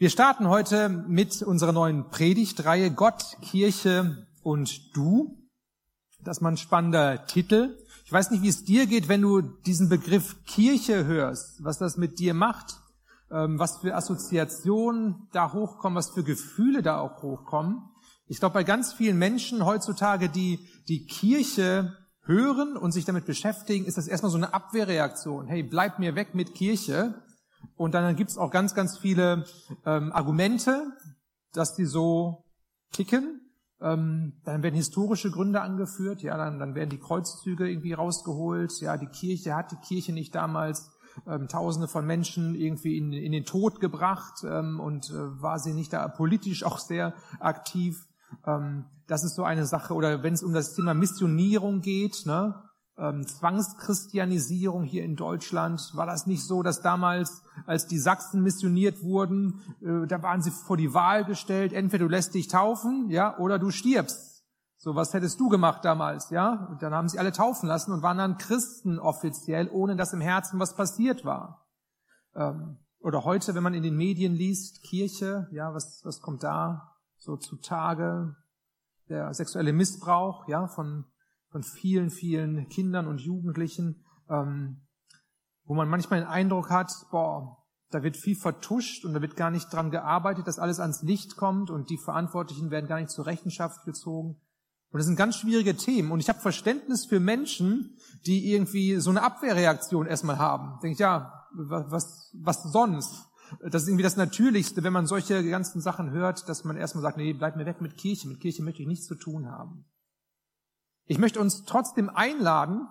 Wir starten heute mit unserer neuen Predigtreihe Gott, Kirche und du. Das ist mal ein spannender Titel. Ich weiß nicht, wie es dir geht, wenn du diesen Begriff Kirche hörst, was das mit dir macht, ähm, was für Assoziationen da hochkommen, was für Gefühle da auch hochkommen. Ich glaube, bei ganz vielen Menschen heutzutage, die die Kirche hören und sich damit beschäftigen, ist das erstmal so eine Abwehrreaktion. Hey, bleib mir weg mit Kirche. Und dann gibt es auch ganz, ganz viele ähm, Argumente, dass die so ticken. Ähm, dann werden historische Gründe angeführt, ja, dann, dann werden die Kreuzzüge irgendwie rausgeholt. Ja, die Kirche hat die Kirche nicht damals ähm, Tausende von Menschen irgendwie in, in den Tod gebracht ähm, und äh, war sie nicht da politisch auch sehr aktiv. Ähm, das ist so eine Sache. Oder wenn es um das Thema Missionierung geht, ne, ähm, Zwangschristianisierung hier in Deutschland, war das nicht so, dass damals, als die Sachsen missioniert wurden, äh, da waren sie vor die Wahl gestellt, entweder du lässt dich taufen, ja, oder du stirbst. So, was hättest du gemacht damals, ja? Und dann haben sie alle taufen lassen und waren dann Christen offiziell, ohne dass im Herzen was passiert war. Ähm, oder heute, wenn man in den Medien liest, Kirche, ja, was, was kommt da so zutage? Der sexuelle Missbrauch, ja, von von vielen, vielen Kindern und Jugendlichen, ähm, wo man manchmal den Eindruck hat, boah, da wird viel vertuscht und da wird gar nicht dran gearbeitet, dass alles ans Licht kommt und die Verantwortlichen werden gar nicht zur Rechenschaft gezogen. Und das sind ganz schwierige Themen. Und ich habe Verständnis für Menschen, die irgendwie so eine Abwehrreaktion erstmal haben. Denke ich, ja, was, was sonst? Das ist irgendwie das Natürlichste, wenn man solche ganzen Sachen hört, dass man erstmal sagt, nee, bleib mir weg mit Kirche. Mit Kirche möchte ich nichts zu tun haben. Ich möchte uns trotzdem einladen,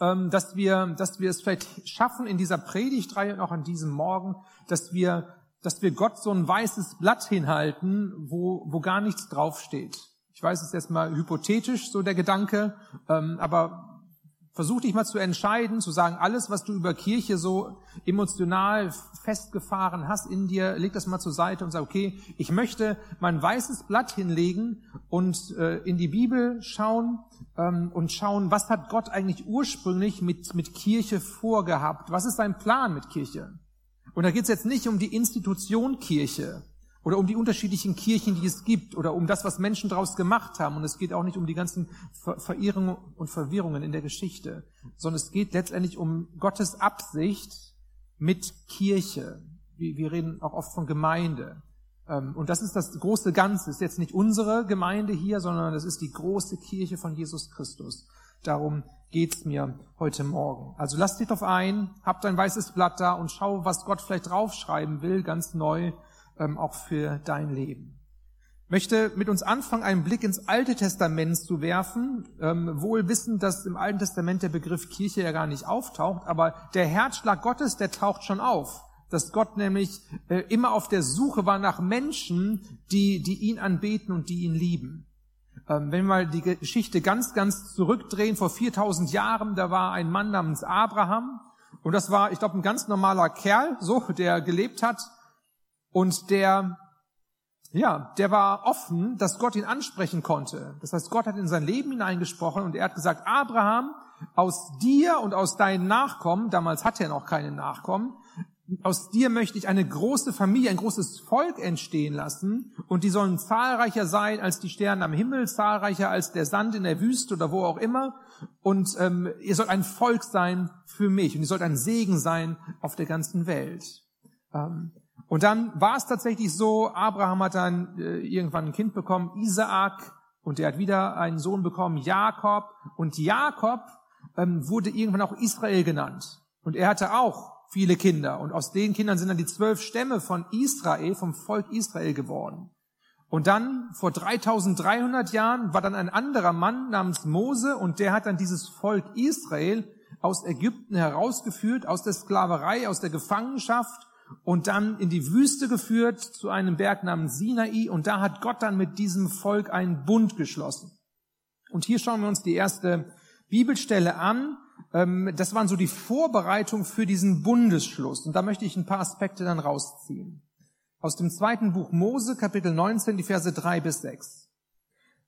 ähm, dass wir, dass wir es vielleicht schaffen in dieser Predigtreihe und auch an diesem Morgen, dass wir, dass wir Gott so ein weißes Blatt hinhalten, wo, wo gar nichts draufsteht. Ich weiß, es ist erstmal hypothetisch, so der Gedanke, ähm, aber Versuch dich mal zu entscheiden, zu sagen, alles, was du über Kirche so emotional festgefahren hast in dir, leg das mal zur Seite und sag, okay, ich möchte mein weißes Blatt hinlegen und äh, in die Bibel schauen ähm, und schauen, was hat Gott eigentlich ursprünglich mit, mit Kirche vorgehabt? Was ist sein Plan mit Kirche? Und da geht es jetzt nicht um die Institution Kirche, oder um die unterschiedlichen Kirchen, die es gibt oder um das, was Menschen daraus gemacht haben. Und es geht auch nicht um die ganzen Ver Verirrungen und Verwirrungen in der Geschichte, sondern es geht letztendlich um Gottes Absicht mit Kirche. Wir reden auch oft von Gemeinde. Ähm, und das ist das große Ganze. Das ist jetzt nicht unsere Gemeinde hier, sondern das ist die große Kirche von Jesus Christus. Darum geht's mir heute Morgen. Also lass dich drauf ein, hab dein weißes Blatt da und schau, was Gott vielleicht draufschreiben will, ganz neu ähm, auch für dein Leben. Ich möchte mit uns anfangen, einen Blick ins Alte Testament zu werfen, ähm, wohl wissend, dass im Alten Testament der Begriff Kirche ja gar nicht auftaucht, aber der Herzschlag Gottes, der taucht schon auf dass Gott nämlich äh, immer auf der Suche war nach Menschen, die, die ihn anbeten und die ihn lieben. Ähm, wenn wir mal die Geschichte ganz, ganz zurückdrehen, vor 4000 Jahren, da war ein Mann namens Abraham und das war, ich glaube, ein ganz normaler Kerl, so, der gelebt hat und der, ja, der war offen, dass Gott ihn ansprechen konnte. Das heißt, Gott hat in sein Leben hineingesprochen und er hat gesagt, Abraham, aus dir und aus deinen Nachkommen, damals hatte er noch keine Nachkommen, aus dir möchte ich eine große Familie, ein großes Volk entstehen lassen und die sollen zahlreicher sein als die Sterne am Himmel, zahlreicher als der Sand in der Wüste oder wo auch immer. Und ähm, ihr sollt ein Volk sein für mich und ihr sollt ein Segen sein auf der ganzen Welt. Ähm, und dann war es tatsächlich so, Abraham hat dann äh, irgendwann ein Kind bekommen, Isaak, und er hat wieder einen Sohn bekommen, Jakob. Und Jakob ähm, wurde irgendwann auch Israel genannt. Und er hatte auch viele Kinder. Und aus den Kindern sind dann die zwölf Stämme von Israel, vom Volk Israel geworden. Und dann, vor 3300 Jahren, war dann ein anderer Mann namens Mose und der hat dann dieses Volk Israel aus Ägypten herausgeführt, aus der Sklaverei, aus der Gefangenschaft und dann in die Wüste geführt zu einem Berg namens Sinai und da hat Gott dann mit diesem Volk einen Bund geschlossen. Und hier schauen wir uns die erste Bibelstelle an. Ähm, das waren so die Vorbereitungen für diesen Bundesschluss. Und da möchte ich ein paar Aspekte dann rausziehen. Aus dem zweiten Buch Mose, Kapitel 19, die Verse 3 bis 6.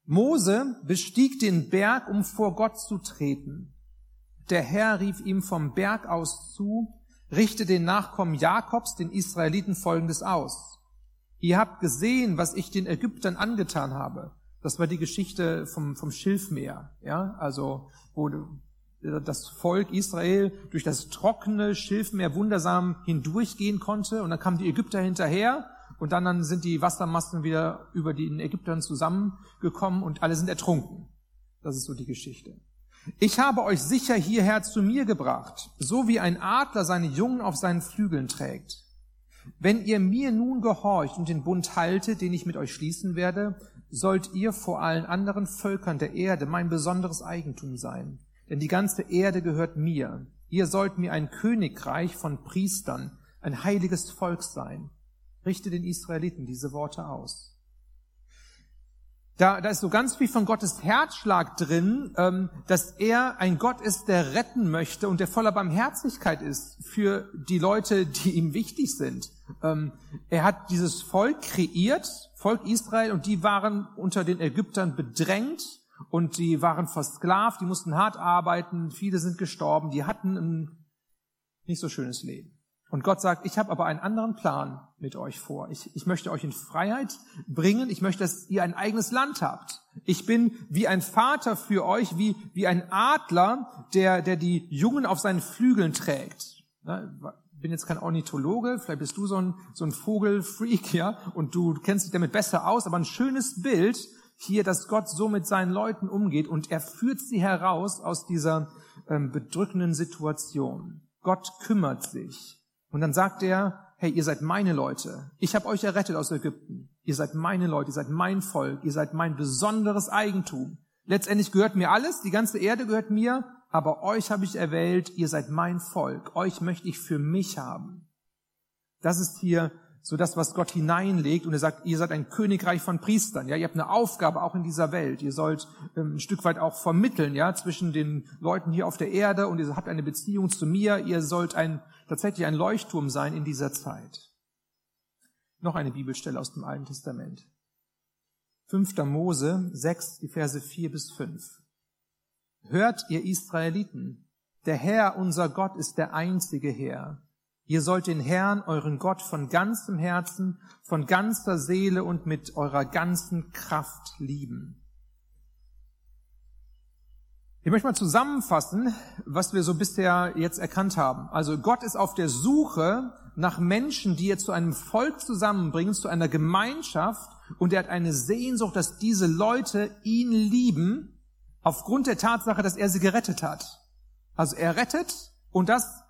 Mose bestieg den Berg, um vor Gott zu treten. Der Herr rief ihm vom Berg aus zu, richte den Nachkommen Jakobs, den Israeliten, Folgendes aus. Ihr habt gesehen, was ich den Ägyptern angetan habe. Das war die Geschichte vom, vom Schilfmeer, ja, also, wo das Volk Israel durch das trockene Schilfmeer wundersam hindurchgehen konnte und dann kamen die Ägypter hinterher und dann, dann sind die Wassermassen wieder über den Ägyptern zusammengekommen und alle sind ertrunken. Das ist so die Geschichte. Ich habe euch sicher hierher zu mir gebracht, so wie ein Adler seine Jungen auf seinen Flügeln trägt. Wenn ihr mir nun gehorcht und den Bund haltet, den ich mit euch schließen werde, sollt ihr vor allen anderen Völkern der Erde mein besonderes Eigentum sein. Denn die ganze Erde gehört mir. Ihr sollt mir ein Königreich von Priestern, ein heiliges Volk sein. Richte den Israeliten diese Worte aus. Da, da ist so ganz viel von Gottes Herzschlag drin, ähm, dass er ein Gott ist, der retten möchte und der voller Barmherzigkeit ist für die Leute, die ihm wichtig sind. Ähm, er hat dieses Volk kreiert, Volk Israel, und die waren unter den Ägyptern bedrängt und die waren versklavt, die mussten hart arbeiten, viele sind gestorben, die hatten ein nicht so schönes Leben. Und Gott sagt, ich habe aber einen anderen Plan mit euch vor. Ich, ich möchte euch in Freiheit bringen. Ich möchte, dass ihr ein eigenes Land habt. Ich bin wie ein Vater für euch, wie, wie ein Adler, der, der die Jungen auf seinen Flügeln trägt. Ich bin jetzt kein Ornithologe, vielleicht bist du so ein, so ein Vogelfreak, ja, und du kennst dich damit besser aus, aber ein schönes Bild hier, dass Gott so mit seinen Leuten umgeht und er führt sie heraus aus dieser ähm, bedrückenden Situation. Gott kümmert sich. Und dann sagt er, hey, ihr seid meine Leute. Ich habe euch errettet aus Ägypten. Ihr seid meine Leute, ihr seid mein Volk, ihr seid mein besonderes Eigentum. Letztendlich gehört mir alles, die ganze Erde gehört mir, aber euch habe ich erwählt, ihr seid mein Volk. Euch möchte ich für mich haben. Das ist hier so das, was Gott hineinlegt. Und er sagt, ihr seid ein Königreich von Priestern. Ja, ihr habt eine Aufgabe auch in dieser Welt. Ihr sollt ähm, ein Stück weit auch vermitteln, ja, zwischen den Leuten hier auf der Erde und ihr habt eine Beziehung zu mir. Ihr sollt ein, tatsächlich ein Leuchtturm sein in dieser Zeit. Noch eine Bibelstelle aus dem Alten Testament. 5. Mose 6, die Verse 4 bis 5. Hört ihr Israeliten, der Herr, unser Gott, ist der einzige Herr. Ihr sollt den Herrn, euren Gott, von ganzem Herzen, von ganzer Seele und mit eurer ganzen Kraft lieben. Ich möchte mal zusammenfassen, was wir so bisher jetzt erkannt haben. Also Gott ist auf der Suche nach Menschen, die er zu einem Volk zusammenbringen, zu einer Gemeinschaft, und er hat eine Sehnsucht, dass diese Leute ihn lieben, aufgrund der Tatsache, dass er sie gerettet hat. Also er rettet und das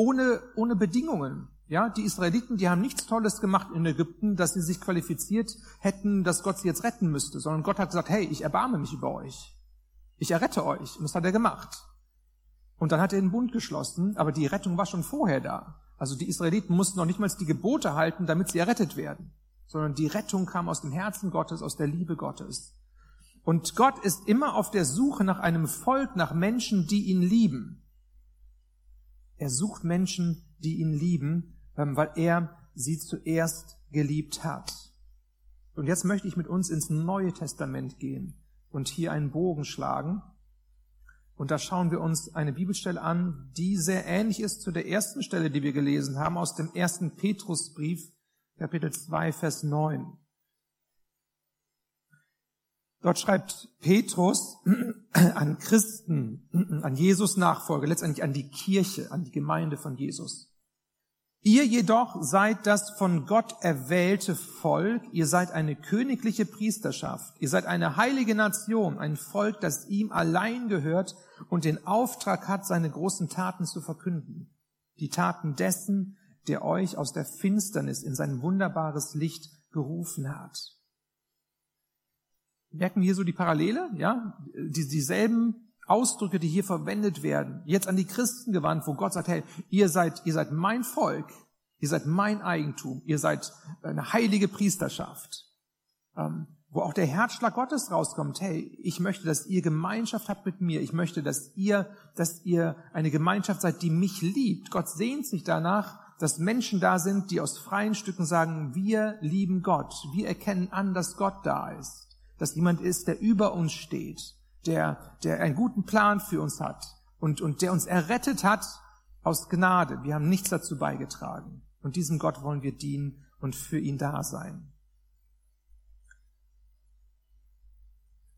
ohne, ohne Bedingungen. Ja, die Israeliten, die haben nichts Tolles gemacht in Ägypten, dass sie sich qualifiziert hätten, dass Gott sie jetzt retten müsste, sondern Gott hat gesagt, hey, ich erbarme mich über euch. Ich errette euch. Und das hat er gemacht. Und dann hat er den Bund geschlossen, aber die Rettung war schon vorher da. Also die Israeliten mussten noch nicht mal die Gebote halten, damit sie errettet werden, sondern die Rettung kam aus dem Herzen Gottes, aus der Liebe Gottes. Und Gott ist immer auf der Suche nach einem Volk, nach Menschen, die ihn lieben. Er sucht Menschen, die ihn lieben, ähm, weil er sie zuerst geliebt hat. Und jetzt möchte ich mit uns ins Neue Testament gehen und hier einen Bogen schlagen. Und da schauen wir uns eine Bibelstelle an, die sehr ähnlich ist zu der ersten Stelle, die wir gelesen haben, aus dem ersten Petrusbrief, Kapitel 2, Vers 9. Dort schreibt Petrus an Christen, an Jesus Nachfolger, letztendlich an die Kirche, an die Gemeinde von Jesus. Ihr jedoch seid das von Gott erwählte Volk, ihr seid eine königliche Priesterschaft, ihr seid eine heilige Nation, ein Volk, das ihm allein gehört und den Auftrag hat, seine großen Taten zu verkünden. Die Taten dessen, der euch aus der Finsternis in sein wunderbares Licht gerufen hat. Merken wir hier so die Parallele, ja? Die, dieselben Ausdrücke, die hier verwendet werden, jetzt an die Christen gewandt, wo Gott sagt, hey, ihr seid, ihr seid mein Volk, ihr seid mein Eigentum, ihr seid eine heilige Priesterschaft, ähm, wo auch der Herzschlag Gottes rauskommt, hey, ich möchte, dass ihr Gemeinschaft habt mit mir, ich möchte, dass ihr, dass ihr eine Gemeinschaft seid, die mich liebt. Gott sehnt sich danach, dass Menschen da sind, die aus freien Stücken sagen, wir lieben Gott, wir erkennen an, dass Gott da ist dass jemand ist, der über uns steht, der, der einen guten Plan für uns hat und, und der uns errettet hat aus Gnade. Wir haben nichts dazu beigetragen. Und diesem Gott wollen wir dienen und für ihn da sein.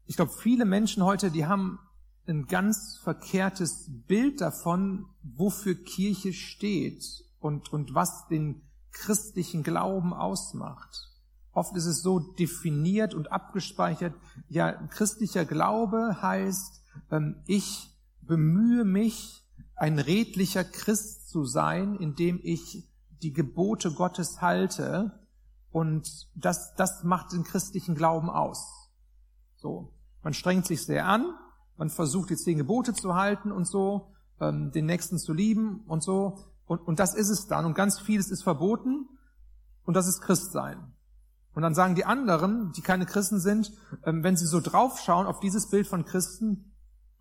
Ich glaube, viele Menschen heute, die haben ein ganz verkehrtes Bild davon, wofür Kirche steht und, und was den christlichen Glauben ausmacht. Oft ist es so definiert und abgespeichert, ja, christlicher Glaube heißt, ähm, ich bemühe mich, ein redlicher Christ zu sein, indem ich die Gebote Gottes halte und das, das macht den christlichen Glauben aus. So. Man strengt sich sehr an, man versucht die zehn Gebote zu halten und so, ähm, den Nächsten zu lieben und so. Und, und das ist es dann. Und ganz vieles ist verboten und das ist Christsein. Und dann sagen die anderen, die keine Christen sind, ähm, wenn sie so draufschauen auf dieses Bild von Christen,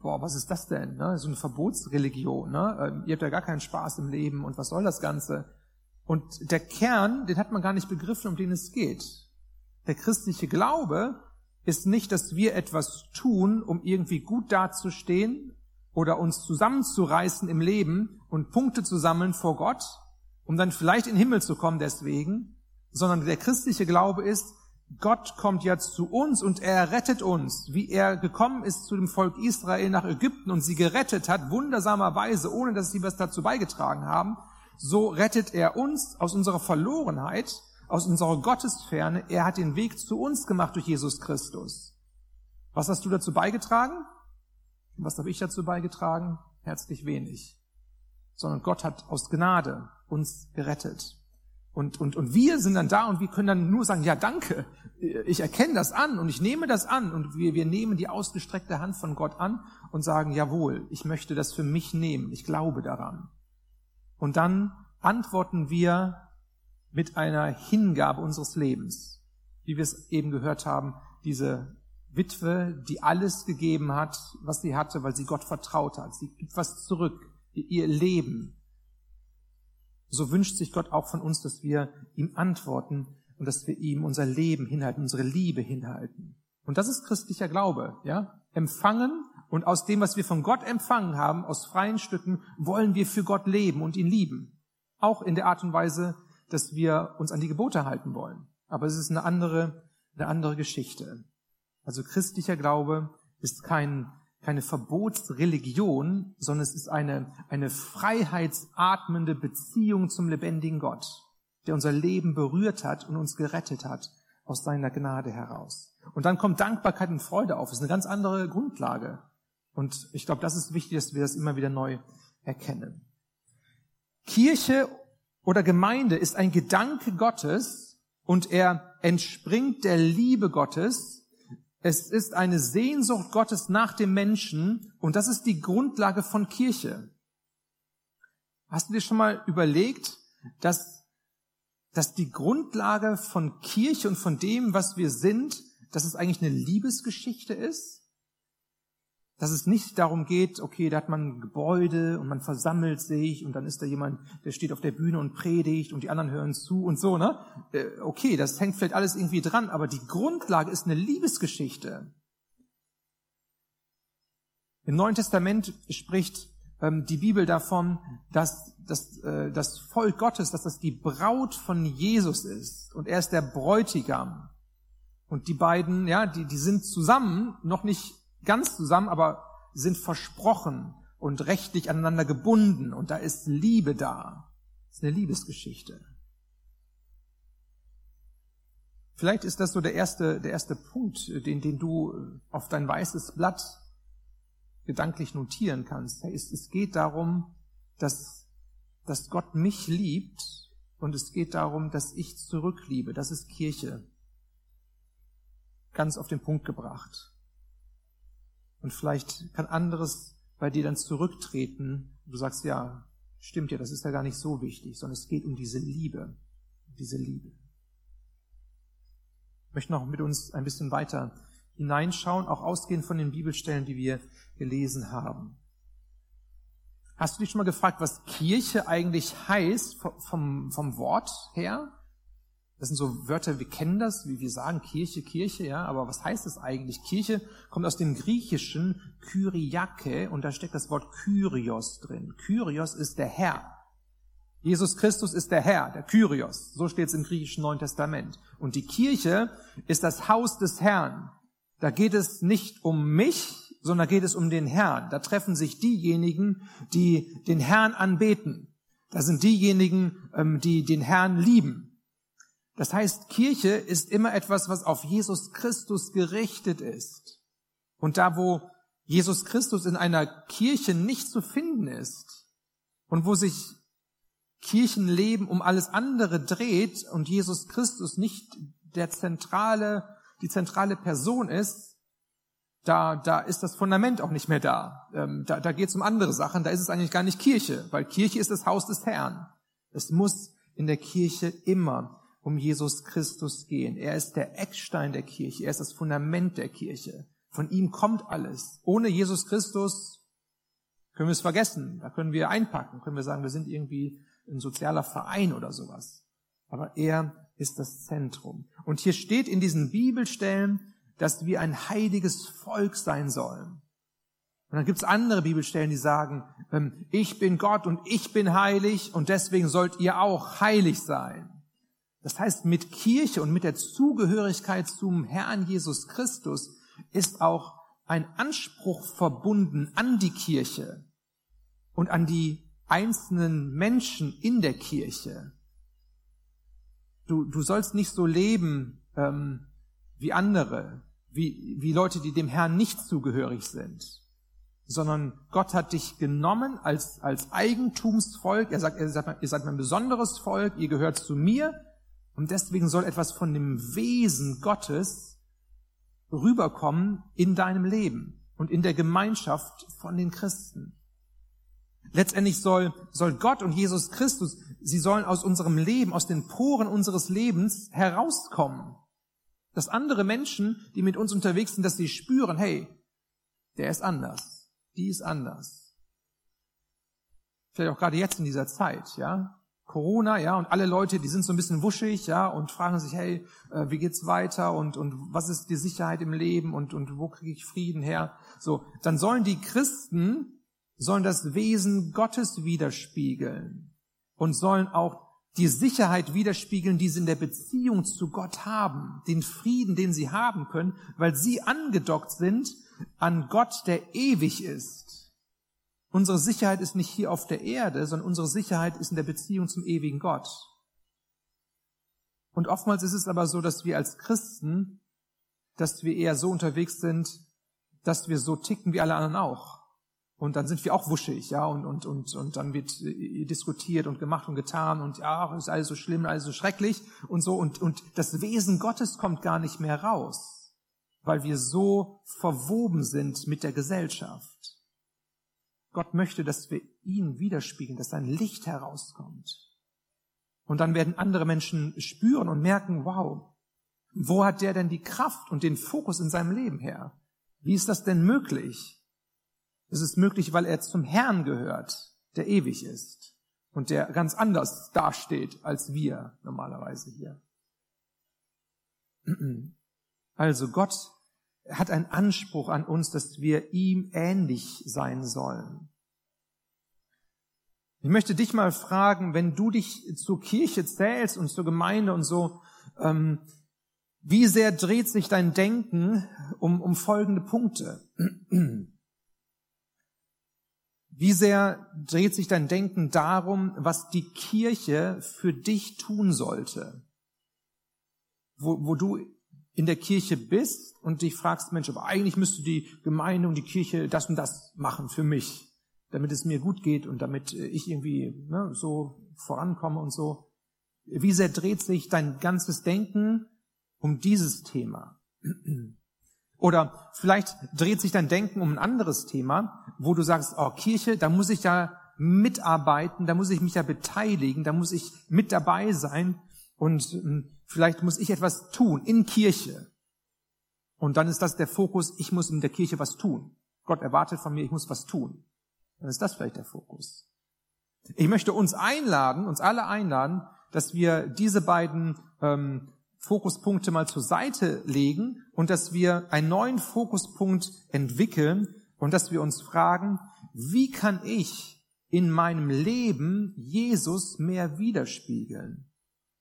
boah, was ist das denn? Ne? So eine Verbotsreligion. Ne? Ähm, ihr habt ja gar keinen Spaß im Leben und was soll das Ganze? Und der Kern, den hat man gar nicht begriffen, um den es geht. Der christliche Glaube ist nicht, dass wir etwas tun, um irgendwie gut dazustehen oder uns zusammenzureißen im Leben und Punkte zu sammeln vor Gott, um dann vielleicht in den Himmel zu kommen deswegen, sondern der christliche Glaube ist, Gott kommt jetzt zu uns und er rettet uns, wie er gekommen ist zu dem Volk Israel nach Ägypten und sie gerettet hat, wundersamerweise, ohne dass sie was dazu beigetragen haben. So rettet er uns aus unserer Verlorenheit aus unserer Gottesferne. Er hat den Weg zu uns gemacht durch Jesus Christus. Was hast du dazu beigetragen? Was habe ich dazu beigetragen? Herzlich wenig. Sondern Gott hat aus Gnade uns gerettet. Und, und, und wir sind dann da und wir können dann nur sagen, ja danke, ich erkenne das an und ich nehme das an und wir, wir nehmen die ausgestreckte Hand von Gott an und sagen, jawohl, ich möchte das für mich nehmen, ich glaube daran. Und dann antworten wir mit einer Hingabe unseres Lebens. Wie wir es eben gehört haben, diese Witwe, die alles gegeben hat, was sie hatte, weil sie Gott vertraut hat. Sie gibt was zurück, ihr Leben. So wünscht sich Gott auch von uns, dass wir ihm antworten und dass wir ihm unser Leben hinhalten, unsere Liebe hinhalten. Und das ist christlicher Glaube, ja? Empfangen und aus dem, was wir von Gott empfangen haben, aus freien Stücken, wollen wir für Gott leben und ihn lieben. Auch in der Art und Weise, dass wir uns an die Gebote halten wollen. Aber es ist eine andere, eine andere Geschichte. Also christlicher Glaube ist kein, keine Verbotsreligion, sondern es ist eine, eine freiheitsatmende Beziehung zum lebendigen Gott, der unser Leben berührt hat und uns gerettet hat aus seiner Gnade heraus. Und dann kommt Dankbarkeit und Freude auf. Das ist eine ganz andere Grundlage. Und ich glaube, das ist wichtig, dass wir das immer wieder neu erkennen. Kirche oder Gemeinde ist ein Gedanke Gottes und er entspringt der Liebe Gottes. Es ist eine Sehnsucht Gottes nach dem Menschen und das ist die Grundlage von Kirche. Hast du dir schon mal überlegt, dass, dass die Grundlage von Kirche und von dem, was wir sind, dass es eigentlich eine Liebesgeschichte ist? Dass es nicht darum geht, okay, da hat man ein Gebäude und man versammelt sich und dann ist da jemand, der steht auf der Bühne und predigt und die anderen hören zu und so, ne? Äh, okay, das hängt vielleicht alles irgendwie dran, aber die Grundlage ist eine Liebesgeschichte. Im Neuen Testament spricht ähm, die Bibel davon, dass, dass äh, das Volk Gottes, dass das die Braut von Jesus ist und er ist der Bräutigam. Und die beiden, ja, die, die sind zusammen, noch nicht ganz zusammen, aber sind versprochen und rechtlich aneinander gebunden und da ist Liebe da. Das ist eine Liebesgeschichte. Vielleicht ist das so der erste, der erste Punkt, den, den du auf dein weißes Blatt gedanklich notieren kannst. Es, es geht darum, dass, dass Gott mich liebt und es geht darum, dass ich zurückliebe. Das ist Kirche. Ganz auf den Punkt gebracht. Und vielleicht kann anderes bei dir dann zurücktreten. Du sagst, ja, stimmt ja, das ist ja gar nicht so wichtig, sondern es geht um diese Liebe. Diese Liebe. Ich möchte noch mit uns ein bisschen weiter hineinschauen, auch ausgehend von den Bibelstellen, die wir gelesen haben. Hast du dich schon mal gefragt, was Kirche eigentlich heißt vom, vom Wort her? Das sind so Wörter, wir kennen das, wie wir sagen Kirche, Kirche, ja, aber was heißt das eigentlich? Kirche kommt aus dem griechischen Kyriake und da steckt das Wort Kyrios drin. Kyrios ist der Herr. Jesus Christus ist der Herr, der Kyrios. So steht es im griechischen Neuen Testament. Und die Kirche ist das Haus des Herrn. Da geht es nicht um mich, sondern geht es um den Herrn. Da treffen sich diejenigen, die den Herrn anbeten. Da sind diejenigen, ähm, die den Herrn lieben. Das heißt, Kirche ist immer etwas, was auf Jesus Christus gerichtet ist. Und da, wo Jesus Christus in einer Kirche nicht zu finden ist und wo sich Kirchenleben um alles andere dreht und Jesus Christus nicht der zentrale, die zentrale Person ist, da, da ist das Fundament auch nicht mehr da. Ähm, da da geht es um andere Sachen, da ist es eigentlich gar nicht Kirche, weil Kirche ist das Haus des Herrn. Es muss in der Kirche immer um Jesus Christus gehen. Er ist der Eckstein der Kirche, er ist das Fundament der Kirche. Von ihm kommt alles. Ohne Jesus Christus können wir es vergessen. Da können wir einpacken, können wir sagen, wir sind irgendwie ein sozialer Verein oder sowas. Aber er ist das Zentrum. Und hier steht in diesen Bibelstellen, dass wir ein heiliges Volk sein sollen. Und dann gibt's andere Bibelstellen, die sagen, ähm, ich bin Gott und ich bin heilig und deswegen sollt ihr auch heilig sein. Das heißt, mit Kirche und mit der Zugehörigkeit zum Herrn Jesus Christus ist auch ein Anspruch verbunden an die Kirche und an die einzelnen Menschen in der Kirche. Du, du sollst nicht so leben ähm, wie andere, wie, wie Leute, die dem Herrn nicht zugehörig sind, sondern Gott hat dich genommen als, als Eigentumsvolk. Er sagt, ihr seid, ihr seid mein besonderes Volk, ihr gehört zu mir und deswegen soll etwas von dem Wesen Gottes rüberkommen in deinem Leben und in der Gemeinschaft von den Christen. Letztendlich soll, soll Gott und Jesus Christus, sie sollen aus unserem Leben, aus den Poren unseres Lebens herauskommen. Dass andere Menschen, die mit uns unterwegs sind, dass sie spüren, hey, der ist anders, die ist anders. Vielleicht auch gerade jetzt in dieser Zeit, ja. Corona, ja, und alle Leute, die sind so ein bisschen wuschig, ja, und fragen sich, hey, äh, wie geht's weiter und, und was ist die Sicherheit im Leben und, und wo kriege ich Frieden her? So, dann sollen die Christen sollen das Wesen Gottes widerspiegeln und sollen auch die Sicherheit widerspiegeln, die sie in der Beziehung zu Gott haben, den Frieden, den sie haben können, weil sie angedockt sind an Gott, der ewig ist. Unsere Sicherheit ist nicht hier auf der Erde, sondern unsere Sicherheit ist in der Beziehung zum ewigen Gott. Und oftmals ist es aber so, dass wir als Christen, dass wir eher so unterwegs sind, dass wir so ticken wie alle anderen auch. Und dann sind wir auch wuschig, ja, und, und, und, und dann wird äh, diskutiert und gemacht und getan und ja, ist alles so schlimm, alles so schrecklich und so. Und, und das Wesen Gottes kommt gar nicht mehr raus, weil wir so verwoben sind mit der Gesellschaft. Gott möchte, dass wir ihn widerspiegeln, dass sein Licht herauskommt. Und dann werden andere Menschen spüren und merken, wow, wo hat der denn die Kraft und den Fokus in seinem Leben her? Wie ist das denn möglich? Es ist möglich, weil er zum Herrn gehört, der ewig ist und der ganz anders dasteht als wir normalerweise hier. Also Gott hat einen Anspruch an uns, dass wir ihm ähnlich sein sollen. Ich möchte dich mal fragen, wenn du dich zur Kirche zählst und zur Gemeinde und so, ähm, wie sehr dreht sich dein Denken um, um folgende Punkte? Wie sehr dreht sich dein Denken darum, was die Kirche für dich tun sollte? Wo, wo du in der Kirche bist und dich fragst, Mensch, aber eigentlich müsste die Gemeinde und die Kirche das und das machen für mich, damit es mir gut geht und damit ich irgendwie ne, so vorankomme und so. Wie sehr dreht sich dein ganzes Denken um dieses Thema? Oder vielleicht dreht sich dein Denken um ein anderes Thema, wo du sagst, oh, Kirche, da muss ich ja mitarbeiten, da muss ich mich ja beteiligen, da muss ich mit dabei sein und hm, vielleicht muss ich etwas tun in Kirche. Und dann ist das der Fokus, ich muss in der Kirche was tun. Gott erwartet von mir, ich muss was tun. Dann ist das vielleicht der Fokus. Ich möchte uns einladen, uns alle einladen, dass wir diese beiden ähm, Fokuspunkte mal zur Seite legen und dass wir einen neuen Fokuspunkt entwickeln und dass wir uns fragen, wie kann ich in meinem Leben Jesus mehr widerspiegeln?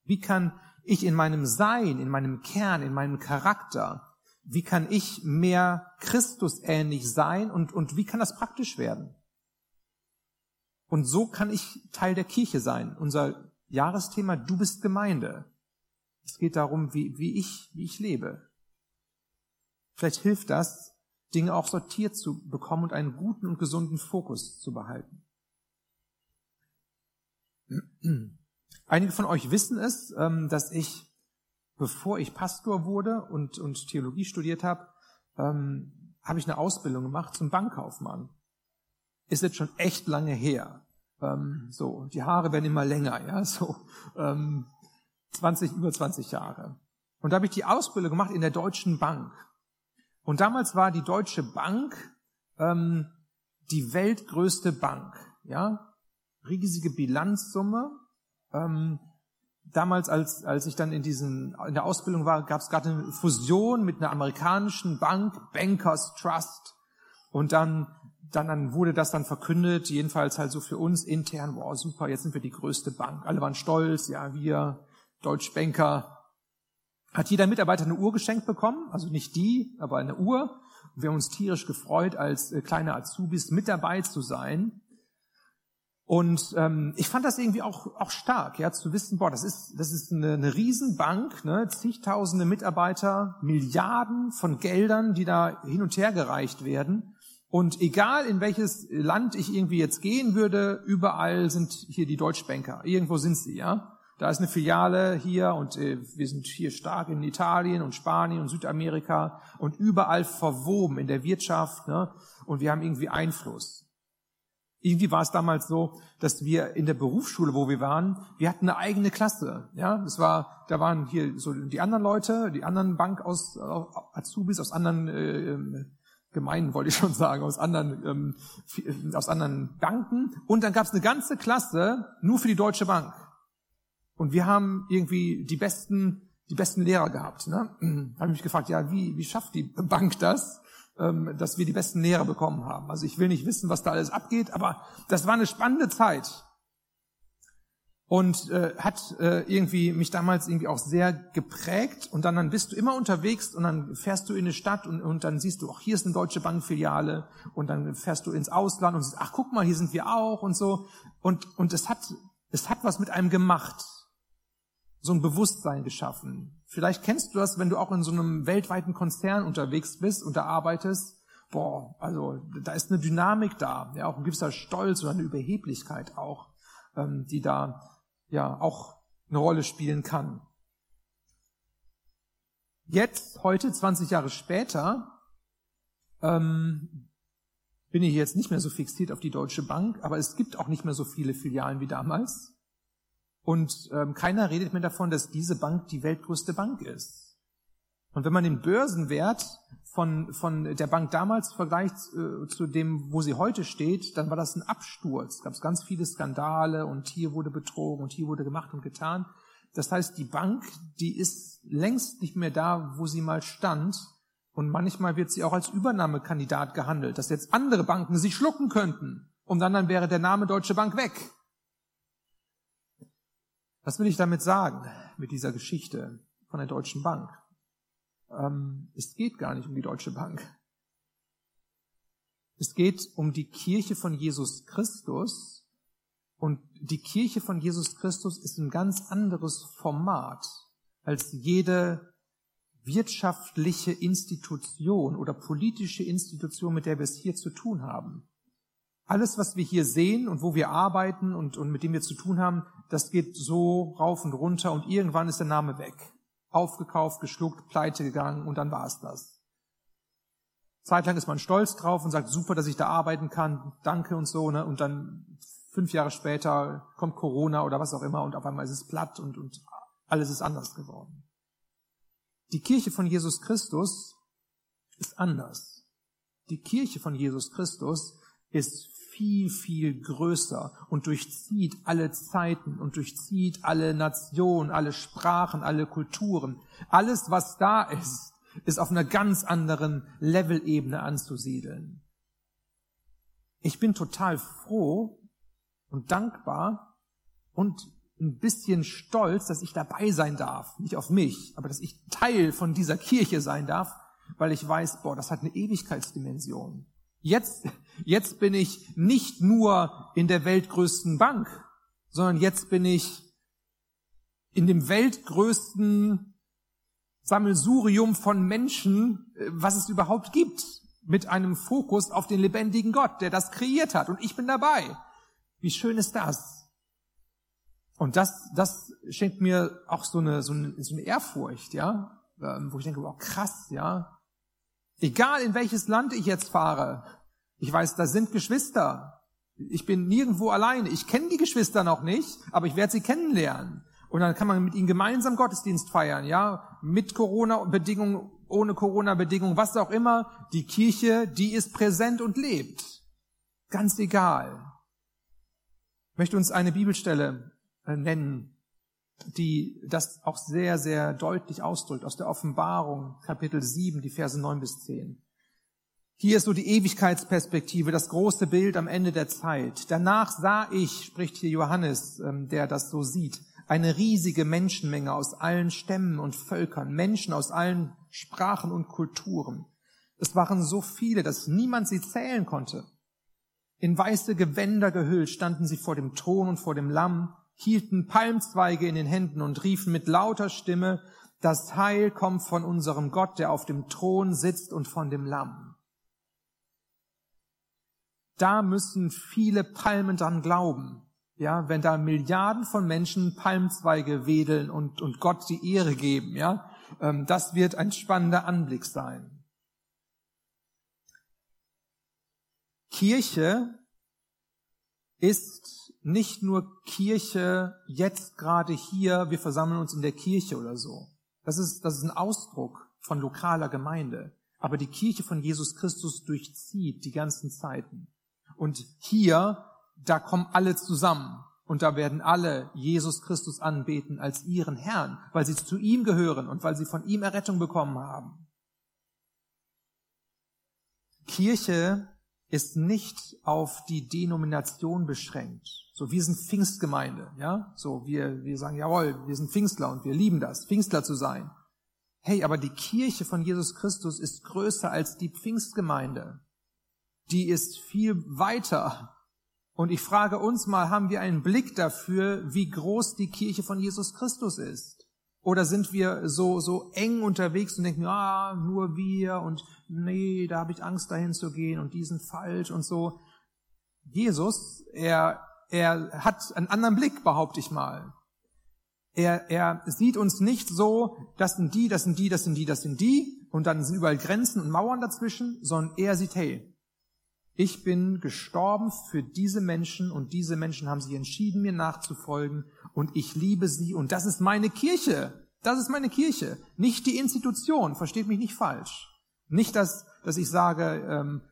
Wie kann ich in meinem Sein, in meinem Kern, in meinem Charakter, wie kann ich mehr Christus ähnlich sein und, und wie kann das praktisch werden? Und so kann ich Teil der Kirche sein. Unser Jahresthema, du bist Gemeinde. Es geht darum, wie, wie ich, wie ich lebe. Vielleicht hilft das, Dinge auch sortiert zu bekommen und einen guten und gesunden Fokus zu behalten. Einige von euch wissen es, ähm, dass ich, bevor ich Pastor wurde und, und Theologie studiert habe, ähm, habe ich eine Ausbildung gemacht zum Bankkaufmann. Ist jetzt schon echt lange her. Ähm, so, die Haare werden immer länger, ja, so 20, über 20 Jahre. Und da habe ich die Ausbildung gemacht in der Deutschen Bank. Und damals war die Deutsche Bank ähm, die weltgrößte Bank, ja, riesige Bilanzsumme. Ähm, damals, als, als ich dann in, diesen, in der Ausbildung war, gab es gerade eine Fusion mit einer amerikanischen Bank, Bankers Trust. Und dann, dann, dann wurde das dann verkündet, jedenfalls halt so für uns intern, wow, super, jetzt sind wir die größte Bank. Alle waren stolz, ja, wir Deutschbanker. Hat jeder Mitarbeiter eine Uhr geschenkt bekommen, also nicht die, aber eine Uhr. wir haben uns tierisch gefreut, als äh, kleine Azubis mit dabei zu sein. Und ähm, ich fand das irgendwie auch, auch stark, ja, zu wissen, boah, das ist, das ist eine, eine Riesenbank, ne, zigtausende Mitarbeiter, Milliarden von Geldern, die da hin und her gereicht werden. Und egal in welches Land ich irgendwie jetzt gehen würde, überall sind hier die Deutschbanker. Irgendwo sind sie, ja. Da ist eine Filiale hier und äh, wir sind hier stark in Italien und Spanien und Südamerika und überall verwoben in der Wirtschaft, ne? Und wir haben irgendwie Einfluss. Irgendwie war es damals so, dass wir in der Berufsschule, wo wir waren, wir hatten eine eigene Klasse. Ja, das war, da waren hier so die anderen Leute, die anderen Bank aus äh, Azubis aus anderen äh, Gemeinden, wollte ich schon sagen, aus anderen ähm, äh, aus anderen Banken. Und dann gab es eine ganze Klasse nur für die Deutsche Bank. Und wir haben irgendwie die besten die besten Lehrer gehabt. Ne? Habe ich mich gefragt, ja, wie wie schafft die Bank das? Ähm, dass wir die besten Lehrer bekommen haben. Also ich will nicht wissen, was da alles abgeht, aber das war eine spannende Zeit. Und äh, hat äh, irgendwie mich damals irgendwie auch sehr geprägt. Und dann, dann bist du immer unterwegs und dann fährst du in eine Stadt und, und dann siehst du, ach, hier ist eine deutsche Bankfiliale. Und dann fährst du ins Ausland und siehst, ach, guck mal, hier sind wir auch und so. Und, und es hat, es hat was mit einem gemacht so ein Bewusstsein geschaffen. Vielleicht kennst du das, wenn du auch in so einem weltweiten Konzern unterwegs bist und da arbeitest. Boah, also da ist eine Dynamik da, ja, auch ein gewisser Stolz oder eine Überheblichkeit auch, ähm, die da ja auch eine Rolle spielen kann. Jetzt, heute, 20 Jahre später, ähm, bin ich jetzt nicht mehr so fixiert auf die Deutsche Bank, aber es gibt auch nicht mehr so viele Filialen wie damals. Und ähm, keiner redet mehr davon, dass diese Bank die weltgrößte Bank ist. Und wenn man den Börsenwert von, von der Bank damals vergleicht äh, zu dem, wo sie heute steht, dann war das ein Absturz. Es gab ganz viele Skandale und hier wurde betrogen und hier wurde gemacht und getan. Das heißt, die Bank, die ist längst nicht mehr da, wo sie mal stand. Und manchmal wird sie auch als Übernahmekandidat gehandelt, dass jetzt andere Banken sie schlucken könnten. Und dann, dann wäre der Name Deutsche Bank weg. Was will ich damit sagen, mit dieser Geschichte von der Deutschen Bank? Ähm, es geht gar nicht um die Deutsche Bank. Es geht um die Kirche von Jesus Christus. Und die Kirche von Jesus Christus ist ein ganz anderes Format als jede wirtschaftliche Institution oder politische Institution, mit der wir es hier zu tun haben. Alles, was wir hier sehen und wo wir arbeiten und, und mit dem wir zu tun haben, das geht so rauf und runter und irgendwann ist der Name weg. Aufgekauft, geschluckt, pleite gegangen und dann war es das. Zeitlang ist man stolz drauf und sagt, super, dass ich da arbeiten kann, danke und so, ne? Und dann fünf Jahre später kommt Corona oder was auch immer und auf einmal ist es platt und, und alles ist anders geworden. Die Kirche von Jesus Christus ist anders. Die Kirche von Jesus Christus ist viel, viel größer und durchzieht alle Zeiten und durchzieht alle Nationen, alle Sprachen, alle Kulturen. Alles, was da ist, ist auf einer ganz anderen Levelebene anzusiedeln. Ich bin total froh, und dankbar und ein bisschen stolz, dass ich dabei sein darf. Nicht auf mich, aber dass ich Teil von dieser Kirche sein darf, weil ich weiß, boah, das hat eine Ewigkeitsdimension. Jetzt, jetzt bin ich nicht nur in der weltgrößten Bank, sondern jetzt bin ich in dem weltgrößten Sammelsurium von Menschen, äh, was es überhaupt gibt, mit einem Fokus auf den lebendigen Gott, der das kreiert hat. Und ich bin dabei. Wie schön ist das? Und das, das schenkt mir auch so eine, so eine, so eine Ehrfurcht, ja, ähm, wo ich denke, wow, krass, ja. Egal in welches Land ich jetzt fahre, ich weiß, da sind Geschwister. Ich bin nirgendwo alleine. Ich kenne die Geschwister noch nicht, aber ich werde sie kennenlernen. Und dann kann man mit ihnen gemeinsam Gottesdienst feiern, ja, mit Corona-Bedingungen, ohne Corona-Bedingungen, was auch immer. Die Kirche, die ist präsent und lebt. Ganz egal. Ich möchte uns eine Bibelstelle äh, nennen, die das auch sehr, sehr deutlich ausdrückt, aus der Offenbarung, Kapitel 7, die Verse 9 bis 10. Hier ist so die Ewigkeitsperspektive, das große Bild am Ende der Zeit. Danach sah ich, spricht hier Johannes, ähm, der das so sieht, eine riesige Menschenmenge aus allen Stämmen und Völkern, Menschen aus allen Sprachen und Kulturen. Es waren so viele, dass niemand sie zählen konnte. In weiße Gewänder gehüllt standen sie vor dem Thron und vor dem Lamm, hielten Palmzweige in den Händen und riefen mit lauter Stimme, das Heil kommt von unserem Gott, der auf dem Thron sitzt und von dem Lamm. Da müssen viele Palmen dran glauben. Ja, wenn da Milliarden von Menschen Palmzweige wedeln und, und Gott die Ehre geben, ja, ähm, das wird ein spannender Anblick sein. Kirche ist nicht nur Kirche jetzt gerade hier, wir versammeln uns in der Kirche oder so. Das ist, das ist ein Ausdruck von lokaler Gemeinde. Aber die Kirche von Jesus Christus durchzieht die ganzen Zeiten. Und hier, da kommen alle zusammen. Und da werden alle Jesus Christus anbeten als ihren Herrn, weil sie zu ihm gehören und weil sie von ihm Errettung bekommen haben. Kirche ist nicht auf die Denomination beschränkt. So, wir sind Pfingstgemeinde, ja? So, wir, wir sagen, jawohl, wir sind Pfingstler und wir lieben das, Pfingstler zu sein. Hey, aber die Kirche von Jesus Christus ist größer als die Pfingstgemeinde. Die ist viel weiter. Und ich frage uns mal, haben wir einen Blick dafür, wie groß die Kirche von Jesus Christus ist? Oder sind wir so, so eng unterwegs und denken, ah, nur wir und nee, da habe ich Angst dahin zu gehen und die sind falsch und so. Jesus, er, er hat einen anderen Blick, behaupte ich mal. Er, er sieht uns nicht so, das sind die, das sind die, das sind die, das sind die und dann sind überall Grenzen und Mauern dazwischen, sondern er sieht, hey, ich bin gestorben für diese Menschen und diese Menschen haben sich entschieden, mir nachzufolgen und ich liebe sie und das ist meine Kirche. Das ist meine Kirche, nicht die Institution, versteht mich nicht falsch. Nicht, dass, dass ich sage, ähm,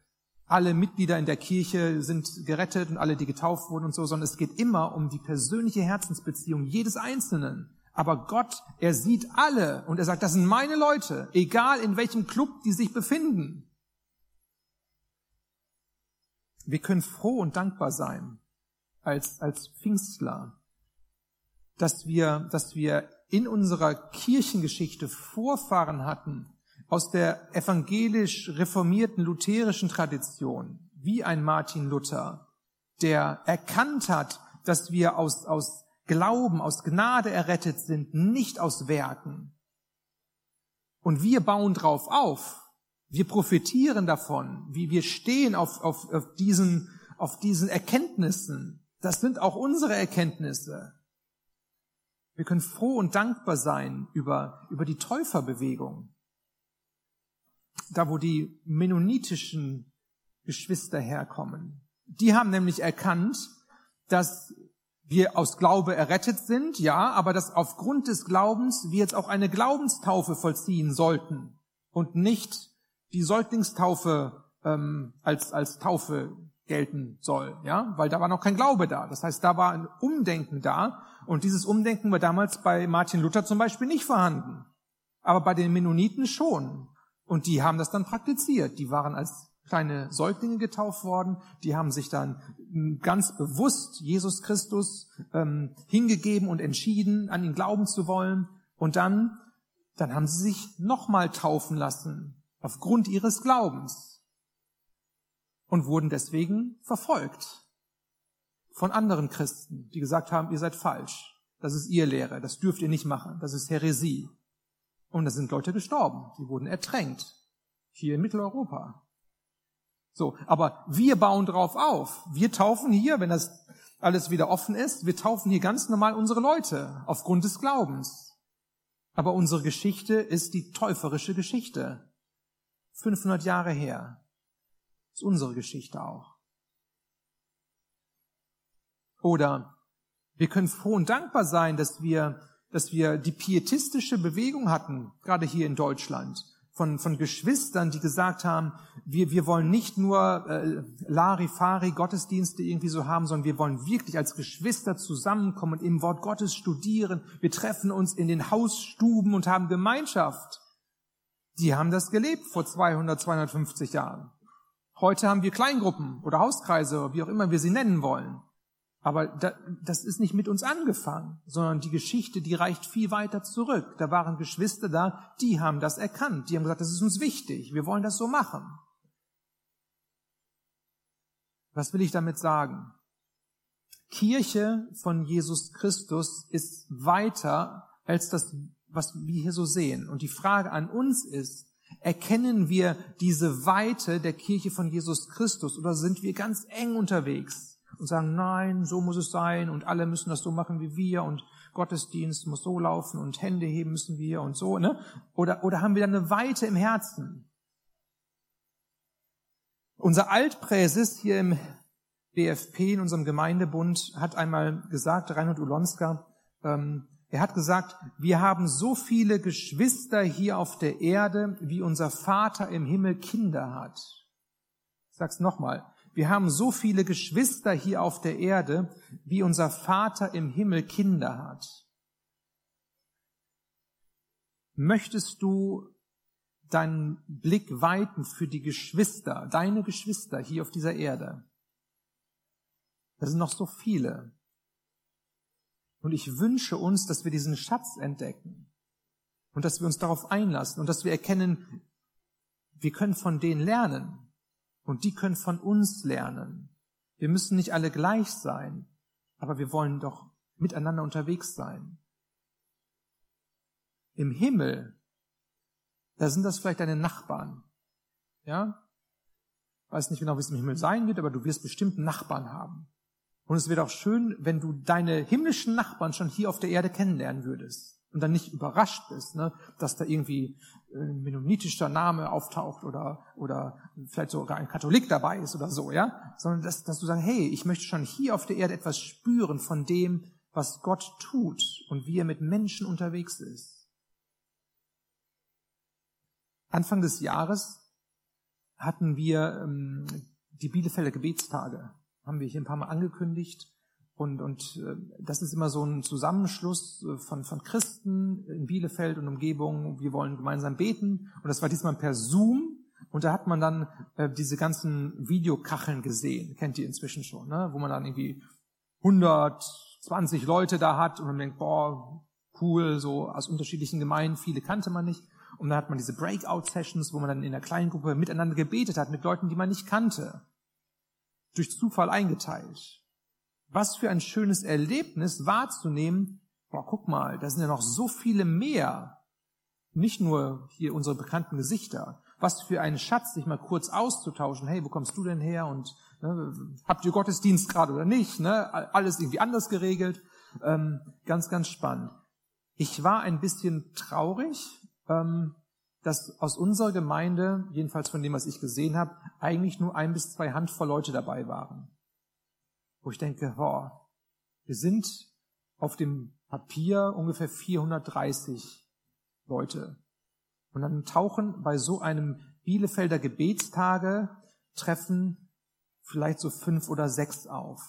alle Mitglieder in der Kirche sind gerettet und alle, die getauft wurden und so, sondern es geht immer um die persönliche Herzensbeziehung jedes Einzelnen. Aber Gott, er sieht alle und er sagt, das sind meine Leute, egal in welchem Club die sich befinden. Wir können froh und dankbar sein als, als Pfingstler, dass wir, dass wir in unserer Kirchengeschichte Vorfahren hatten aus der evangelisch reformierten lutherischen Tradition, wie ein Martin Luther, der erkannt hat, dass wir aus, aus Glauben, aus Gnade errettet sind, nicht aus Werken. Und wir bauen drauf auf. Wir profitieren davon, wie wir stehen auf, auf, auf, diesen, auf diesen Erkenntnissen. Das sind auch unsere Erkenntnisse. Wir können froh und dankbar sein über, über die Täuferbewegung. Da, wo die mennonitischen Geschwister herkommen. Die haben nämlich erkannt, dass wir aus Glaube errettet sind, ja, aber dass aufgrund des Glaubens wir jetzt auch eine Glaubenstaufe vollziehen sollten und nicht die Säuglingstaufe ähm, als, als Taufe gelten soll, ja, weil da war noch kein Glaube da. Das heißt, da war ein Umdenken da und dieses Umdenken war damals bei Martin Luther zum Beispiel nicht vorhanden, aber bei den Mennoniten schon. Und die haben das dann praktiziert. Die waren als kleine Säuglinge getauft worden, die haben sich dann hm, ganz bewusst Jesus Christus ähm, hingegeben und entschieden, an ihn glauben zu wollen. Und dann, dann haben sie sich nochmal taufen lassen, aufgrund ihres Glaubens. Und wurden deswegen verfolgt von anderen Christen, die gesagt haben, ihr seid falsch. Das ist ihr Lehre, das dürft ihr nicht machen, das ist Häresie. Und da sind Leute gestorben, die wurden ertränkt. Hier in Mitteleuropa. So, aber wir bauen drauf auf. Wir taufen hier, wenn das alles wieder offen ist, wir taufen hier ganz normal unsere Leute aufgrund des Glaubens. Aber unsere Geschichte ist die täuferische Geschichte. 500 Jahre her. Ist unsere Geschichte auch. Oder wir können froh und dankbar sein, dass wir, dass wir die pietistische Bewegung hatten, gerade hier in Deutschland von, von Geschwistern, die gesagt haben, wir, wir wollen nicht nur äh, Larifari Gottesdienste irgendwie so haben, sondern wir wollen wirklich als Geschwister zusammenkommen und im Wort Gottes studieren. Wir treffen uns in den Hausstuben und haben Gemeinschaft. Die haben das gelebt vor 200, 250 Jahren. Heute haben wir Kleingruppen oder Hauskreise, wie auch immer wir sie nennen wollen. Aber das ist nicht mit uns angefangen, sondern die Geschichte, die reicht viel weiter zurück. Da waren Geschwister da, die haben das erkannt. Die haben gesagt, das ist uns wichtig. Wir wollen das so machen. Was will ich damit sagen? Kirche von Jesus Christus ist weiter als das, was wir hier so sehen. Und die Frage an uns ist, erkennen wir diese Weite der Kirche von Jesus Christus oder sind wir ganz eng unterwegs? und sagen, nein, so muss es sein und alle müssen das so machen wie wir und Gottesdienst muss so laufen und Hände heben müssen wir und so, ne? Oder, oder haben wir dann eine Weite im Herzen? Unser Altpräses hier im BFP, in unserem Gemeindebund, hat einmal gesagt, Reinhard Ulonska, ähm, er hat gesagt, wir haben so viele Geschwister hier auf der Erde, wie unser Vater im Himmel Kinder hat. Ich sag's nochmal. Wir haben so viele Geschwister hier auf der Erde, wie unser Vater im Himmel Kinder hat. Möchtest du deinen Blick weiten für die Geschwister, deine Geschwister hier auf dieser Erde? Das sind noch so viele. Und ich wünsche uns, dass wir diesen Schatz entdecken und dass wir uns darauf einlassen und dass wir erkennen, wir können von denen lernen. Und die können von uns lernen. Wir müssen nicht alle gleich sein, aber wir wollen doch miteinander unterwegs sein. Im Himmel, da sind das vielleicht deine Nachbarn. Ja? Weiß nicht genau, wie es im Himmel sein wird, aber du wirst bestimmt Nachbarn haben. Und es wird auch schön, wenn du deine himmlischen Nachbarn schon hier auf der Erde kennenlernen würdest und dann nicht überrascht bist, ne, dass da irgendwie ein mennonitischer Name auftaucht oder, oder vielleicht sogar ein Katholik dabei ist oder so, ja, sondern dass, dass du sagst, hey, ich möchte schon hier auf der Erde etwas spüren von dem, was Gott tut und wie er mit Menschen unterwegs ist. Anfang des Jahres hatten wir ähm, die Bielefelder Gebetstage, haben wir hier ein paar Mal angekündigt. Und, und äh, das ist immer so ein Zusammenschluss äh, von, von Christen in Bielefeld und Umgebung. Wir wollen gemeinsam beten. Und das war diesmal per Zoom. Und da hat man dann äh, diese ganzen Videokacheln gesehen. Kennt ihr inzwischen schon, ne? Wo man dann irgendwie 120 Leute da hat und man denkt, boah, cool, so aus unterschiedlichen Gemeinden. Viele kannte man nicht. Und dann hat man diese Breakout-Sessions, wo man dann in der kleinen Gruppe miteinander gebetet hat mit Leuten, die man nicht kannte. Durch Zufall eingeteilt. Was für ein schönes Erlebnis wahrzunehmen, boah, guck mal, da sind ja noch so viele mehr. Nicht nur hier unsere bekannten Gesichter. Was für ein Schatz, sich mal kurz auszutauschen. Hey, wo kommst du denn her? Und ne, habt ihr Gottesdienst gerade oder nicht? Ne? Alles irgendwie anders geregelt. Ähm, ganz, ganz spannend. Ich war ein bisschen traurig, ähm, dass aus unserer Gemeinde, jedenfalls von dem, was ich gesehen habe, eigentlich nur ein bis zwei Handvoll Leute dabei waren wo ich denke, boah, wir sind auf dem Papier ungefähr 430 Leute. Und dann tauchen bei so einem Bielefelder Gebetstage Treffen vielleicht so fünf oder sechs auf.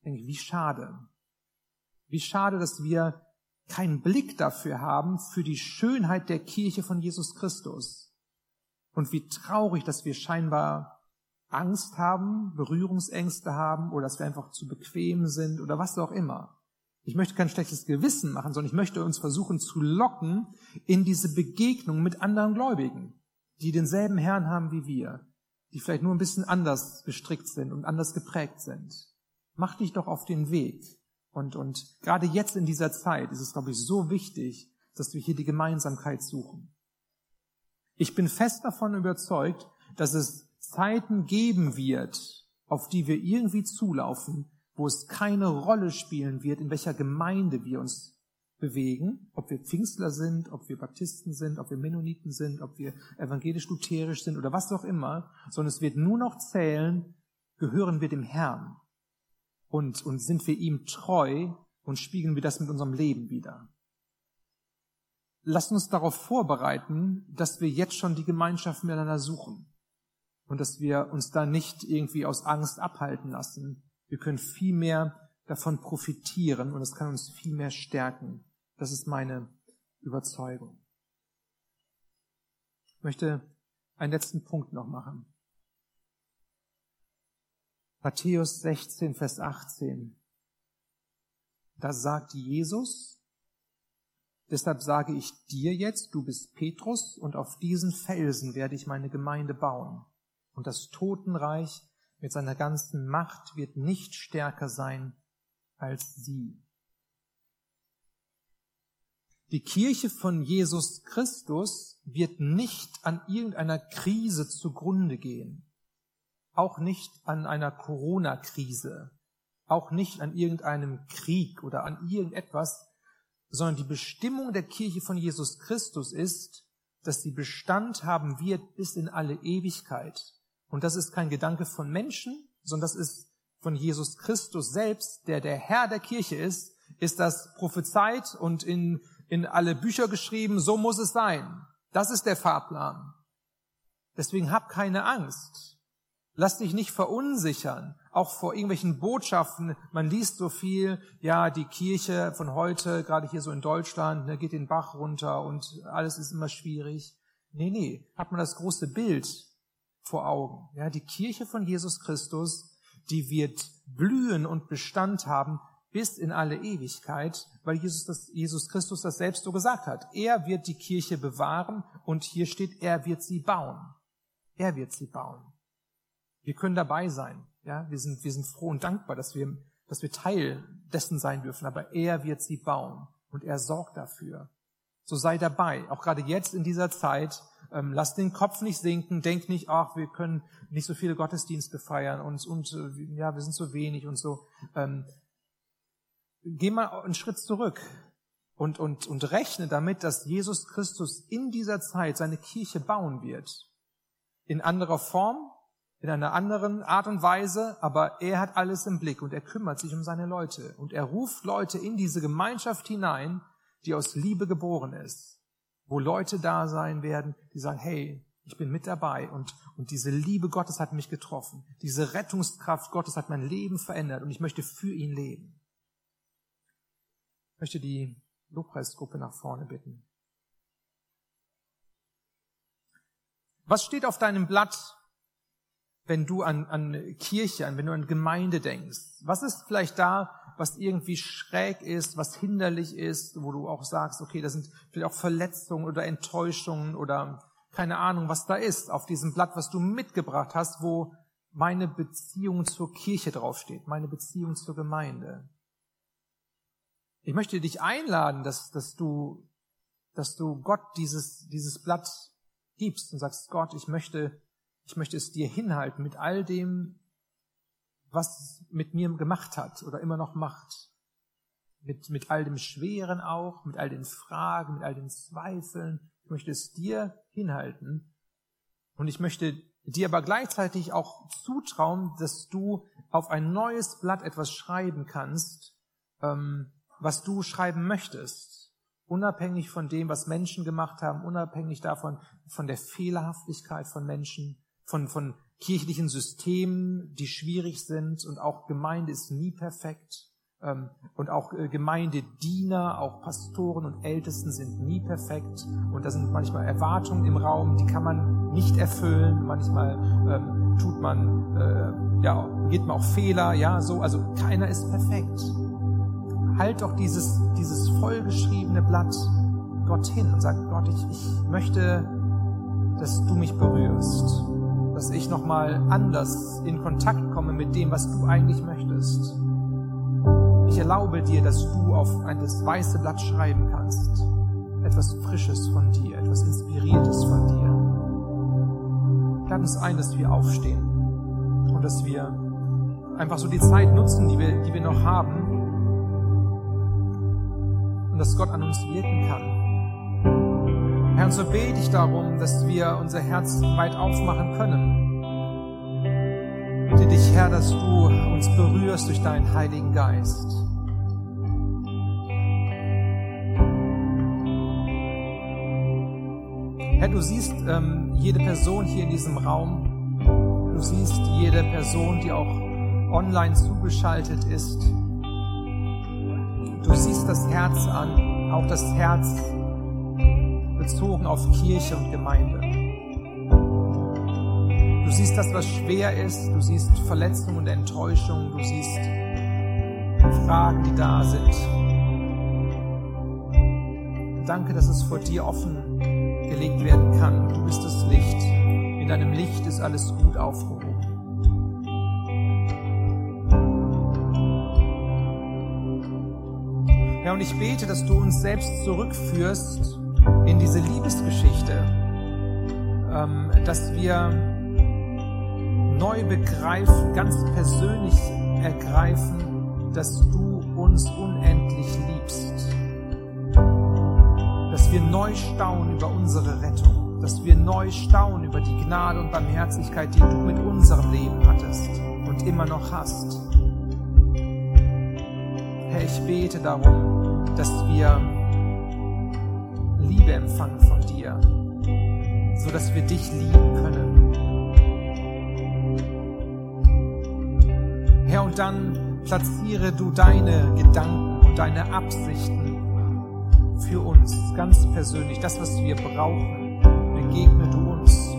Ich denke, wie schade. Wie schade, dass wir keinen Blick dafür haben, für die Schönheit der Kirche von Jesus Christus. Und wie traurig, dass wir scheinbar Angst haben, Berührungsängste haben oder dass wir einfach zu bequem sind oder was auch immer. Ich möchte kein schlechtes Gewissen machen, sondern ich möchte uns versuchen zu locken in diese Begegnung mit anderen Gläubigen, die denselben Herrn haben wie wir, die vielleicht nur ein bisschen anders gestrickt sind und anders geprägt sind. Mach dich doch auf den Weg. Und, und gerade jetzt in dieser Zeit ist es, glaube ich, so wichtig, dass wir hier die Gemeinsamkeit suchen. Ich bin fest davon überzeugt, dass es Zeiten geben wird, auf die wir irgendwie zulaufen, wo es keine Rolle spielen wird, in welcher Gemeinde wir uns bewegen, ob wir Pfingstler sind, ob wir Baptisten sind, ob wir Mennoniten sind, ob wir evangelisch-lutherisch sind oder was auch immer, sondern es wird nur noch zählen, gehören wir dem Herrn und, und sind wir ihm treu und spiegeln wir das mit unserem Leben wieder. Lasst uns darauf vorbereiten, dass wir jetzt schon die Gemeinschaft miteinander suchen und dass wir uns da nicht irgendwie aus Angst abhalten lassen. Wir können viel mehr davon profitieren und es kann uns viel mehr stärken. Das ist meine Überzeugung. Ich möchte einen letzten Punkt noch machen. Matthäus 16, Vers 18. Da sagt Jesus, deshalb sage ich dir jetzt, du bist Petrus und auf diesen Felsen werde ich meine Gemeinde bauen. Und das Totenreich mit seiner ganzen Macht wird nicht stärker sein als sie. Die Kirche von Jesus Christus wird nicht an irgendeiner Krise zugrunde gehen. Auch nicht an einer Corona-Krise. Auch nicht an irgendeinem Krieg oder an irgendetwas, sondern die Bestimmung der Kirche von Jesus Christus ist, dass sie Bestand haben wird bis in alle Ewigkeit. Und das ist kein Gedanke von Menschen, sondern das ist von Jesus Christus selbst, der der Herr der Kirche ist, ist das prophezeit und in, in alle Bücher geschrieben, so muss es sein. Das ist der Fahrplan. Deswegen hab keine Angst. Lass dich nicht verunsichern, auch vor irgendwelchen Botschaften. Man liest so viel, ja, die Kirche von heute, gerade hier so in Deutschland, ne, geht den Bach runter und alles ist immer schwierig. Nee, nee, hat man das große Bild vor Augen. Ja, die Kirche von Jesus Christus, die wird blühen und Bestand haben bis in alle Ewigkeit, weil Jesus, das, Jesus Christus das selbst so gesagt hat. Er wird die Kirche bewahren und hier steht, er wird sie bauen. Er wird sie bauen. Wir können dabei sein. Ja, wir sind, wir sind froh und dankbar, dass wir, dass wir Teil dessen sein dürfen, aber er wird sie bauen und er sorgt dafür. So sei dabei, auch gerade jetzt in dieser Zeit, ähm, lass den Kopf nicht sinken, denk nicht, ach, wir können nicht so viele Gottesdienste feiern und, und äh, ja, wir sind so wenig und so. Ähm, geh mal einen Schritt zurück und, und, und rechne damit, dass Jesus Christus in dieser Zeit seine Kirche bauen wird. In anderer Form, in einer anderen Art und Weise, aber er hat alles im Blick und er kümmert sich um seine Leute und er ruft Leute in diese Gemeinschaft hinein, die aus Liebe geboren ist wo Leute da sein werden, die sagen, hey, ich bin mit dabei und, und diese Liebe Gottes hat mich getroffen. Diese Rettungskraft Gottes hat mein Leben verändert und ich möchte für ihn leben. Ich möchte die Lobpreisgruppe nach vorne bitten. Was steht auf deinem Blatt, wenn du an, an Kirche, an, wenn du an Gemeinde denkst? Was ist vielleicht da, was irgendwie schräg ist, was hinderlich ist, wo du auch sagst, okay, das sind vielleicht auch Verletzungen oder Enttäuschungen oder keine Ahnung, was da ist auf diesem Blatt, was du mitgebracht hast, wo meine Beziehung zur Kirche draufsteht, meine Beziehung zur Gemeinde. Ich möchte dich einladen, dass, dass du, dass du Gott dieses, dieses Blatt gibst und sagst, Gott, ich möchte, ich möchte es dir hinhalten mit all dem, was mit mir gemacht hat oder immer noch macht. Mit, mit all dem Schweren auch, mit all den Fragen, mit all den Zweifeln. Ich möchte es dir hinhalten. Und ich möchte dir aber gleichzeitig auch zutrauen, dass du auf ein neues Blatt etwas schreiben kannst, ähm, was du schreiben möchtest. Unabhängig von dem, was Menschen gemacht haben, unabhängig davon, von der Fehlerhaftigkeit von Menschen, von, von kirchlichen Systemen, die schwierig sind und auch Gemeinde ist nie perfekt. Ähm, und auch äh, Gemeindediener, auch Pastoren und Ältesten sind nie perfekt. Und da sind manchmal Erwartungen im Raum, die kann man nicht erfüllen. Manchmal ähm, tut man, äh, ja, geht man auch Fehler, ja, so. Also keiner ist perfekt. Halt doch dieses, dieses vollgeschriebene Blatt Gott hin und sag, Gott, ich, ich möchte, dass du mich berührst. Dass ich nochmal anders in Kontakt komme mit dem, was du eigentlich möchtest. Ich erlaube dir, dass du auf ein das weiße Blatt schreiben kannst. Etwas Frisches von dir, etwas Inspiriertes von dir. Lad uns ein, dass wir aufstehen und dass wir einfach so die Zeit nutzen, die wir, die wir noch haben und dass Gott an uns wirken kann. Herr, so bete ich darum, dass wir unser Herz weit aufmachen können bitte dich, Herr, dass du uns berührst durch deinen Heiligen Geist. Herr, du siehst ähm, jede Person hier in diesem Raum. Du siehst jede Person, die auch online zugeschaltet ist. Du siehst das Herz an, auch das Herz bezogen auf Kirche und Gemeinde. Du siehst das, was schwer ist. Du siehst Verletzung und Enttäuschung. Du siehst Fragen, die da sind. Danke, dass es vor dir offen gelegt werden kann. Du bist das Licht. In deinem Licht ist alles gut aufgehoben. Ja, und ich bete, dass du uns selbst zurückführst in diese Liebesgeschichte, ähm, dass wir neu begreifen, ganz persönlich ergreifen, dass du uns unendlich liebst. Dass wir neu staunen über unsere Rettung. Dass wir neu staunen über die Gnade und Barmherzigkeit, die du mit unserem Leben hattest und immer noch hast. Herr, ich bete darum, dass wir Liebe empfangen von dir, so dass wir dich lieben können Herr, und dann platziere du deine Gedanken und deine Absichten für uns ganz persönlich, das, was wir brauchen. Begegne du uns.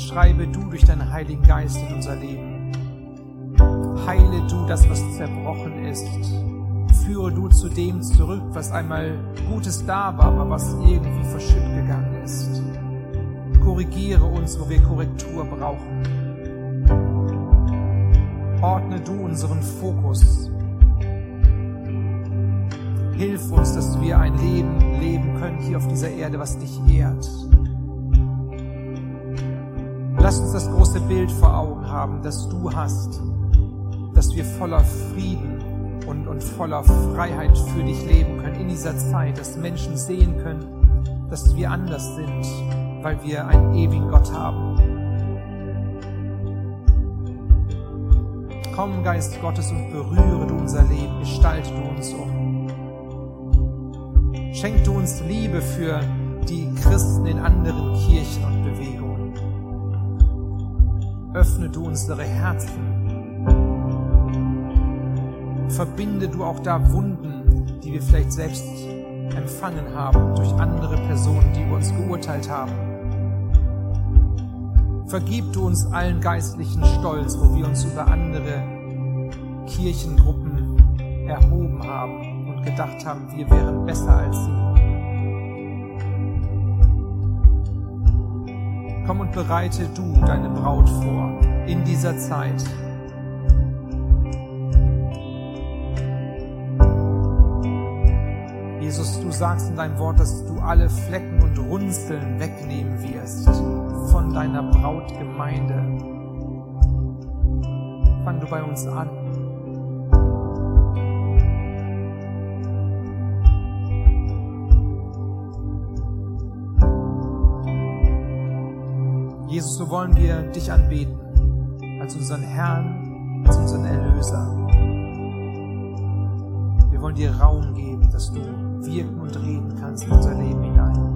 Schreibe du durch deinen Heiligen Geist in unser Leben. Heile du das, was zerbrochen ist. Führe du zu dem zurück, was einmal Gutes da war, aber was irgendwie verschütt gegangen ist. Korrigiere uns, wo wir Korrektur brauchen ordne du unseren Fokus. Hilf uns, dass wir ein Leben leben können hier auf dieser Erde, was dich ehrt. Lass uns das große Bild vor Augen haben, das du hast, dass wir voller Frieden und, und voller Freiheit für dich leben können in dieser Zeit, dass Menschen sehen können, dass wir anders sind, weil wir einen ewigen Gott haben. Komm, Geist Gottes, und berühre du unser Leben, gestalte du uns um. Schenk du uns Liebe für die Christen in anderen Kirchen und Bewegungen. Öffne du unsere Herzen. Verbinde du auch da Wunden, die wir vielleicht selbst empfangen haben durch andere Personen, die uns geurteilt haben. Vergib du uns allen geistlichen Stolz, wo wir uns über andere Kirchengruppen erhoben haben und gedacht haben, wir wären besser als sie. Komm und bereite du deine Braut vor in dieser Zeit. Du sagst in deinem Wort, dass du alle Flecken und Runzeln wegnehmen wirst von deiner Brautgemeinde. Fang du bei uns an. Jesus, so wollen wir dich anbeten als unseren Herrn, als unseren Erlöser. Wir wollen dir Raum geben, dass du wirken und reden kannst in unser Leben hinein.